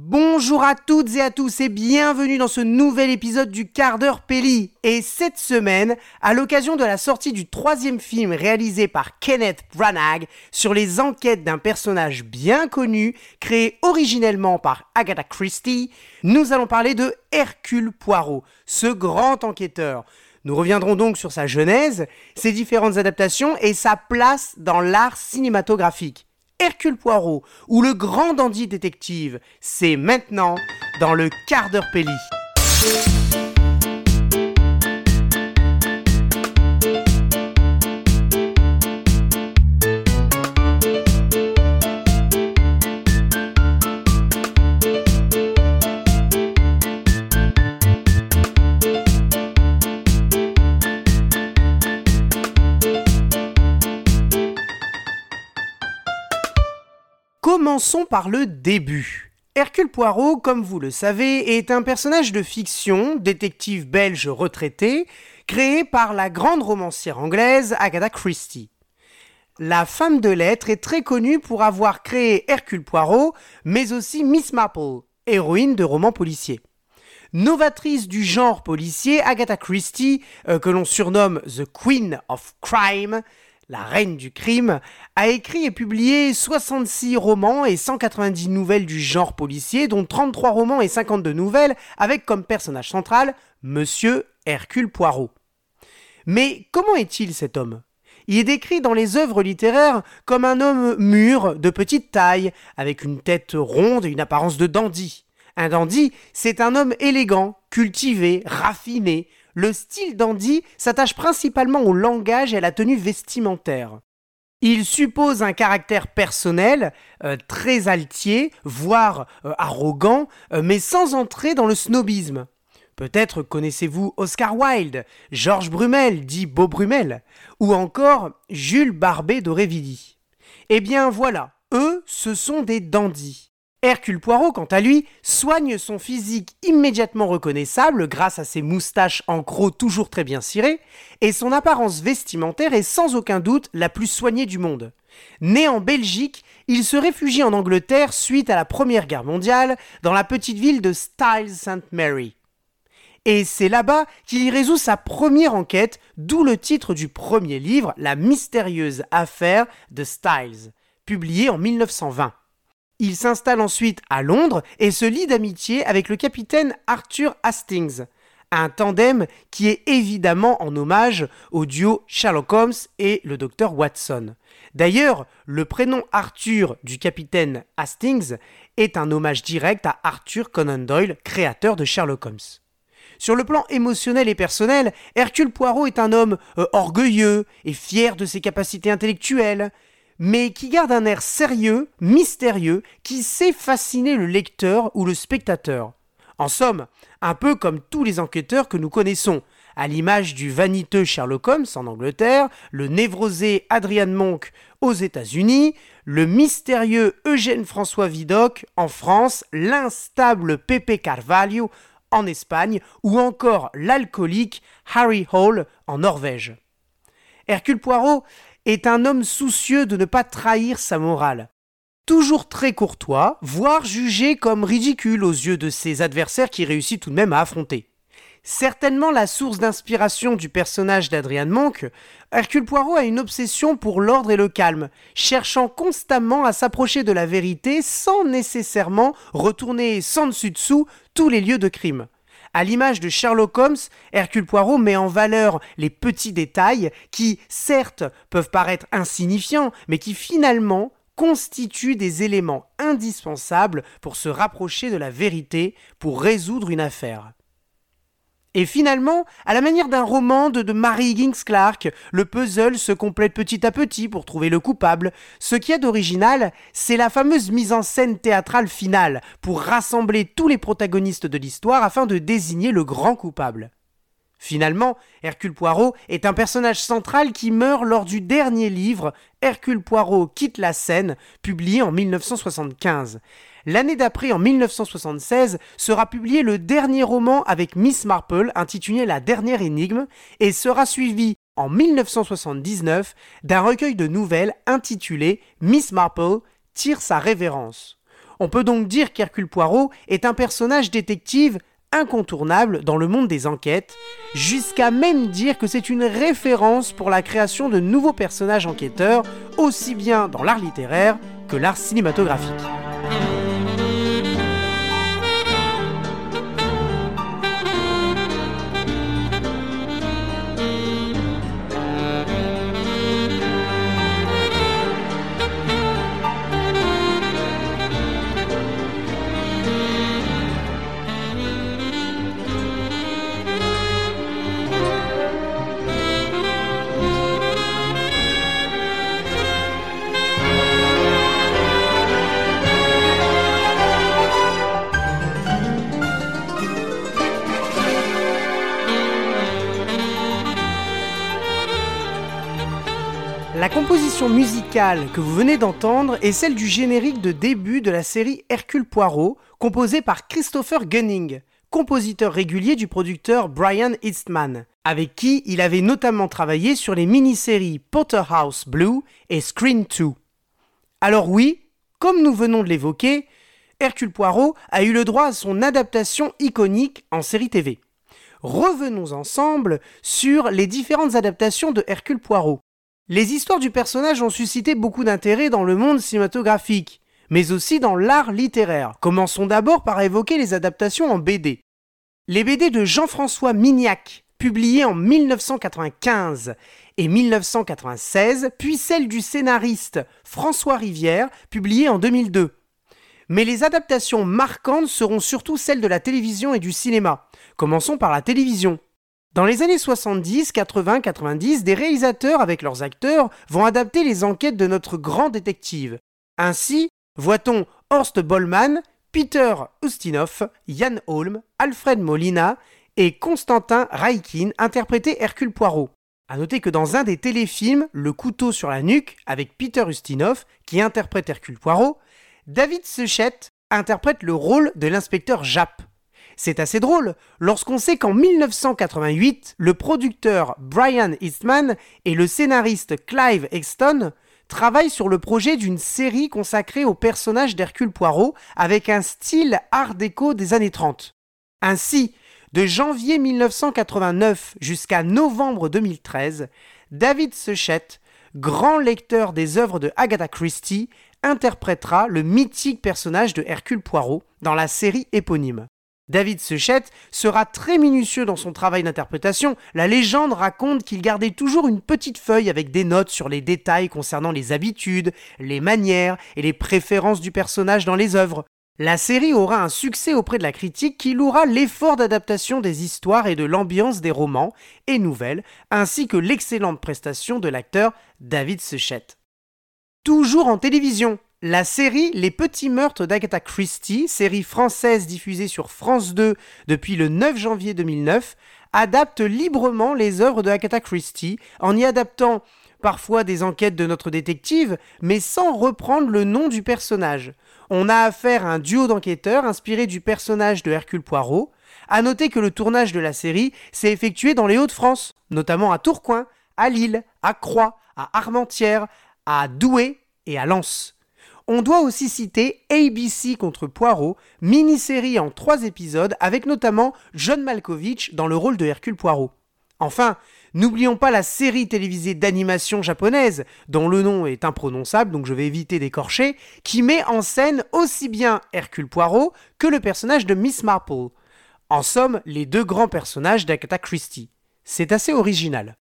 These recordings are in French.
Bonjour à toutes et à tous et bienvenue dans ce nouvel épisode du quart d'heure Pelli. Et cette semaine, à l'occasion de la sortie du troisième film réalisé par Kenneth Branagh sur les enquêtes d'un personnage bien connu, créé originellement par Agatha Christie, nous allons parler de Hercule Poirot, ce grand enquêteur. Nous reviendrons donc sur sa genèse, ses différentes adaptations et sa place dans l'art cinématographique. Hercule Poirot ou le grand dandy détective, c'est maintenant dans le quart d'heure Pelli. Commençons par le début. Hercule Poirot, comme vous le savez, est un personnage de fiction, détective belge retraité, créé par la grande romancière anglaise Agatha Christie. La femme de lettres est très connue pour avoir créé Hercule Poirot, mais aussi Miss Marple, héroïne de romans policiers. Novatrice du genre policier, Agatha Christie, euh, que l'on surnomme The Queen of Crime, la reine du crime, a écrit et publié 66 romans et 190 nouvelles du genre policier, dont 33 romans et 52 nouvelles, avec comme personnage central Monsieur Hercule Poirot. Mais comment est-il cet homme? Il est décrit dans les œuvres littéraires comme un homme mûr, de petite taille, avec une tête ronde et une apparence de dandy. Un dandy, c'est un homme élégant, cultivé, raffiné, le style dandy s'attache principalement au langage et à la tenue vestimentaire. Il suppose un caractère personnel, euh, très altier, voire euh, arrogant, euh, mais sans entrer dans le snobisme. Peut-être connaissez-vous Oscar Wilde, Georges Brumel, dit Beau Brumel, ou encore Jules Barbet d'Aurevilly. Eh bien voilà, eux, ce sont des dandys. Hercule Poirot, quant à lui, soigne son physique immédiatement reconnaissable grâce à ses moustaches en croc toujours très bien cirées, et son apparence vestimentaire est sans aucun doute la plus soignée du monde. Né en Belgique, il se réfugie en Angleterre suite à la Première Guerre mondiale dans la petite ville de Styles St. Mary. Et c'est là-bas qu'il y résout sa première enquête, d'où le titre du premier livre, La mystérieuse affaire de Styles, publié en 1920. Il s'installe ensuite à Londres et se lie d'amitié avec le capitaine Arthur Hastings, un tandem qui est évidemment en hommage au duo Sherlock Holmes et le docteur Watson. D'ailleurs, le prénom Arthur du capitaine Hastings est un hommage direct à Arthur Conan Doyle, créateur de Sherlock Holmes. Sur le plan émotionnel et personnel, Hercule Poirot est un homme euh, orgueilleux et fier de ses capacités intellectuelles mais qui garde un air sérieux, mystérieux, qui sait fasciner le lecteur ou le spectateur. En somme, un peu comme tous les enquêteurs que nous connaissons, à l'image du vaniteux Sherlock Holmes en Angleterre, le névrosé Adrian Monk aux États-Unis, le mystérieux Eugène François Vidocq en France, l'instable Pepe Carvalho en Espagne ou encore l'alcoolique Harry Hall en Norvège. Hercule Poirot est un homme soucieux de ne pas trahir sa morale. Toujours très courtois, voire jugé comme ridicule aux yeux de ses adversaires qui réussit tout de même à affronter. Certainement la source d'inspiration du personnage d'Adrian Monk, Hercule Poirot a une obsession pour l'ordre et le calme, cherchant constamment à s'approcher de la vérité sans nécessairement retourner sans dessus dessous tous les lieux de crime. À l'image de Sherlock Holmes, Hercule Poirot met en valeur les petits détails qui, certes, peuvent paraître insignifiants, mais qui finalement constituent des éléments indispensables pour se rapprocher de la vérité, pour résoudre une affaire. Et finalement, à la manière d'un roman de, Mary Higgins Clark, le puzzle se complète petit à petit pour trouver le coupable. Ce qui est d'original, c'est la fameuse mise en scène théâtrale finale, pour rassembler tous les protagonistes de l'histoire afin de désigner le grand coupable. Finalement, Hercule Poirot est un personnage central qui meurt lors du dernier livre Hercule Poirot quitte la scène, publié en 1975. L'année d'après, en 1976, sera publié le dernier roman avec Miss Marple intitulé La dernière énigme et sera suivi en 1979 d'un recueil de nouvelles intitulé Miss Marple tire sa révérence. On peut donc dire qu'Hercule Poirot est un personnage détective incontournable dans le monde des enquêtes, jusqu'à même dire que c'est une référence pour la création de nouveaux personnages enquêteurs, aussi bien dans l'art littéraire que l'art cinématographique. Musicale que vous venez d'entendre est celle du générique de début de la série Hercule Poirot, composée par Christopher Gunning, compositeur régulier du producteur Brian Eastman, avec qui il avait notamment travaillé sur les mini-séries Potterhouse Blue et Screen 2. Alors oui, comme nous venons de l'évoquer, Hercule Poirot a eu le droit à son adaptation iconique en série TV. Revenons ensemble sur les différentes adaptations de Hercule Poirot. Les histoires du personnage ont suscité beaucoup d'intérêt dans le monde cinématographique, mais aussi dans l'art littéraire. Commençons d'abord par évoquer les adaptations en BD. Les BD de Jean-François Mignac, publiées en 1995 et 1996, puis celles du scénariste François Rivière, publiées en 2002. Mais les adaptations marquantes seront surtout celles de la télévision et du cinéma. Commençons par la télévision. Dans les années 70, 80, 90, des réalisateurs avec leurs acteurs vont adapter les enquêtes de notre grand détective. Ainsi, voit-on Horst Bollmann, Peter Ustinov, Jan Holm, Alfred Molina et Constantin Raikin interpréter Hercule Poirot. A noter que dans un des téléfilms, Le couteau sur la nuque, avec Peter Ustinov, qui interprète Hercule Poirot, David Suchet interprète le rôle de l'inspecteur Japp. C'est assez drôle lorsqu'on sait qu'en 1988, le producteur Brian Eastman et le scénariste Clive Exton travaillent sur le projet d'une série consacrée au personnage d'Hercule Poirot avec un style art déco des années 30. Ainsi, de janvier 1989 jusqu'à novembre 2013, David Suchet, grand lecteur des œuvres de Agatha Christie, interprétera le mythique personnage de Hercule Poirot dans la série éponyme. David Suchet sera très minutieux dans son travail d'interprétation. La légende raconte qu'il gardait toujours une petite feuille avec des notes sur les détails concernant les habitudes, les manières et les préférences du personnage dans les œuvres. La série aura un succès auprès de la critique qui louera l'effort d'adaptation des histoires et de l'ambiance des romans et nouvelles, ainsi que l'excellente prestation de l'acteur David Suchet. Toujours en télévision, la série Les Petits Meurtres d'Agatha Christie, série française diffusée sur France 2 depuis le 9 janvier 2009, adapte librement les œuvres de Agatha Christie en y adaptant parfois des enquêtes de notre détective, mais sans reprendre le nom du personnage. On a affaire à un duo d'enquêteurs inspiré du personnage de Hercule Poirot. À noter que le tournage de la série s'est effectué dans les Hauts-de-France, notamment à Tourcoing, à Lille, à Croix, à Armentières, à Douai et à Lens. On doit aussi citer ABC contre Poirot, mini-série en trois épisodes avec notamment John Malkovich dans le rôle de Hercule Poirot. Enfin, n'oublions pas la série télévisée d'animation japonaise, dont le nom est imprononçable donc je vais éviter d'écorcher, qui met en scène aussi bien Hercule Poirot que le personnage de Miss Marple. En somme, les deux grands personnages d'Agatha Christie. C'est assez original.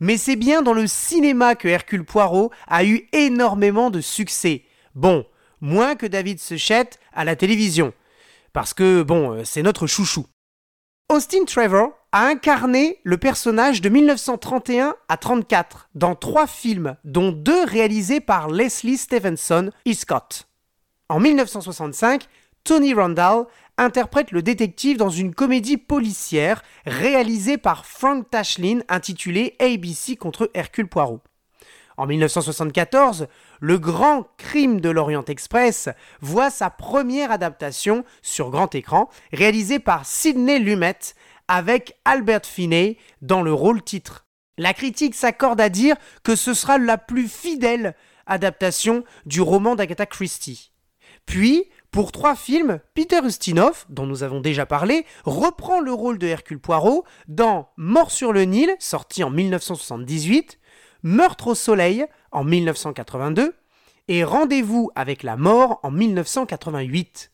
Mais c'est bien dans le cinéma que Hercule Poirot a eu énormément de succès. Bon, moins que David Suchet à la télévision. Parce que, bon, euh, c'est notre chouchou. Austin Trevor a incarné le personnage de 1931 à 34 dans trois films, dont deux réalisés par Leslie Stevenson et Scott. En 1965, Tony Randall interprète le détective dans une comédie policière réalisée par Frank Tashlin intitulée ABC contre Hercule Poirot. En 1974, Le Grand Crime de l'Orient Express voit sa première adaptation sur grand écran, réalisée par Sidney Lumet avec Albert Finney dans le rôle titre. La critique s'accorde à dire que ce sera la plus fidèle adaptation du roman d'Agatha Christie. Puis, Pour trois films, Peter Ustinov, dont nous avons déjà parlé, reprend le rôle de Hercule Poirot dans Mort sur le Nil, sorti en 1978, Meurtre au Soleil en 1982 et Rendez-vous avec la mort en 1988.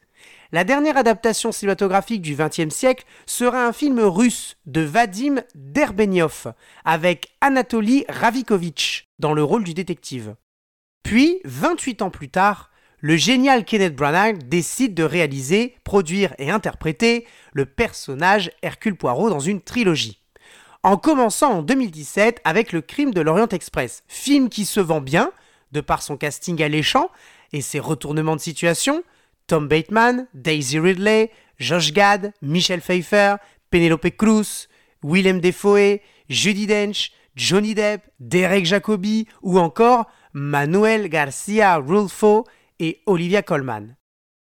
La dernière adaptation cinématographique du XXe siècle sera un film russe de Vadim Derbenyov avec Anatoly Ravikovitch dans le rôle du détective. Puis, 28 ans plus tard, le génial Kenneth Branagh décide de réaliser, produire et interpréter le personnage Hercule Poirot dans une trilogie. En commençant en 2017 avec Le Crime de l'Orient Express, film qui se vend bien, de par son casting alléchant et ses retournements de situation, Tom Bateman, Daisy Ridley, Josh Gad, Michel Pfeiffer, Penelope Cruz, Willem Defoe, Judy Dench, Johnny Depp, Derek Jacobi ou encore Manuel Garcia Rulfo et Olivia Colman.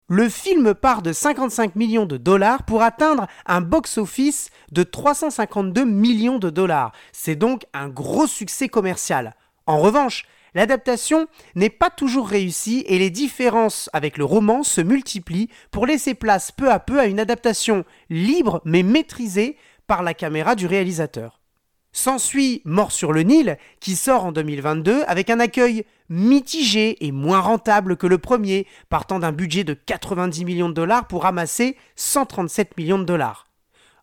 Le film part de 55 millions de dollars pour atteindre un box-office de 352 millions de dollars. C'est donc un gros succès commercial. En revanche, l'adaptation n'est pas toujours réussie et les différences avec le roman se multiplient pour laisser place peu à peu à une adaptation libre mais maîtrisée par la caméra du réalisateur. S'ensuit Mort sur le Nil, qui sort en 2022 avec un accueil mitigé et moins rentable que le premier, partant d'un budget de 90 millions de dollars pour ramasser 137 millions de dollars.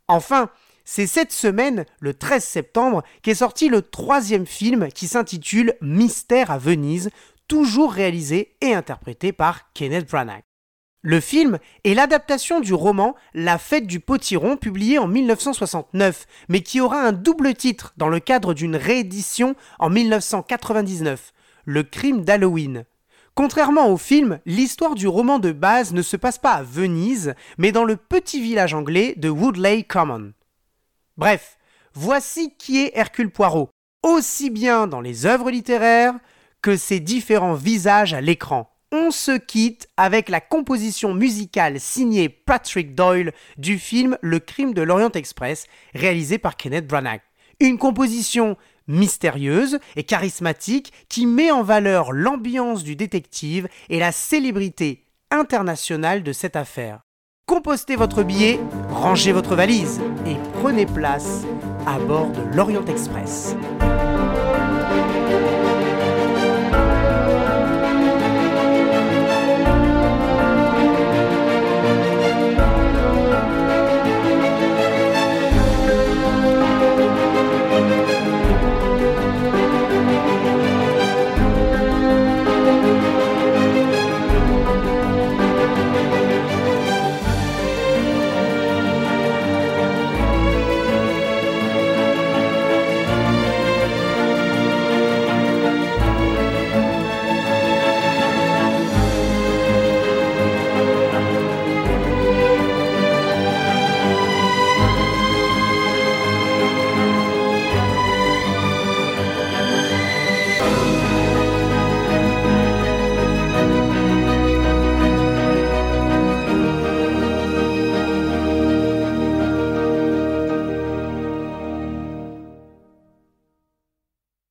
Enfin, c'est cette semaine, le 13 septembre, qu'est sorti le troisième film qui s'intitule Mystère à Venise, toujours réalisé et interprété par Kenneth Branagh. Le film est l'adaptation du roman La fête du potiron publié en 1969, mais qui aura un double titre dans le cadre d'une réédition en 1999, Le crime d'Halloween. Contrairement au film, l'histoire du roman de base ne se passe pas à Venise, mais dans le petit village anglais de Woodley Common. Bref, voici qui est Hercule Poirot, aussi bien dans les œuvres littéraires que ses différents visages à l'écran on se quitte avec la composition musicale signée Patrick Doyle du film Le crime de l'Orient Express, réalisé par Kenneth Branagh. Une composition mystérieuse et charismatique qui met en valeur l'ambiance du détective et la célébrité internationale de cette affaire. Compostez votre billet, rangez votre valise et prenez place à bord de l'Orient Express.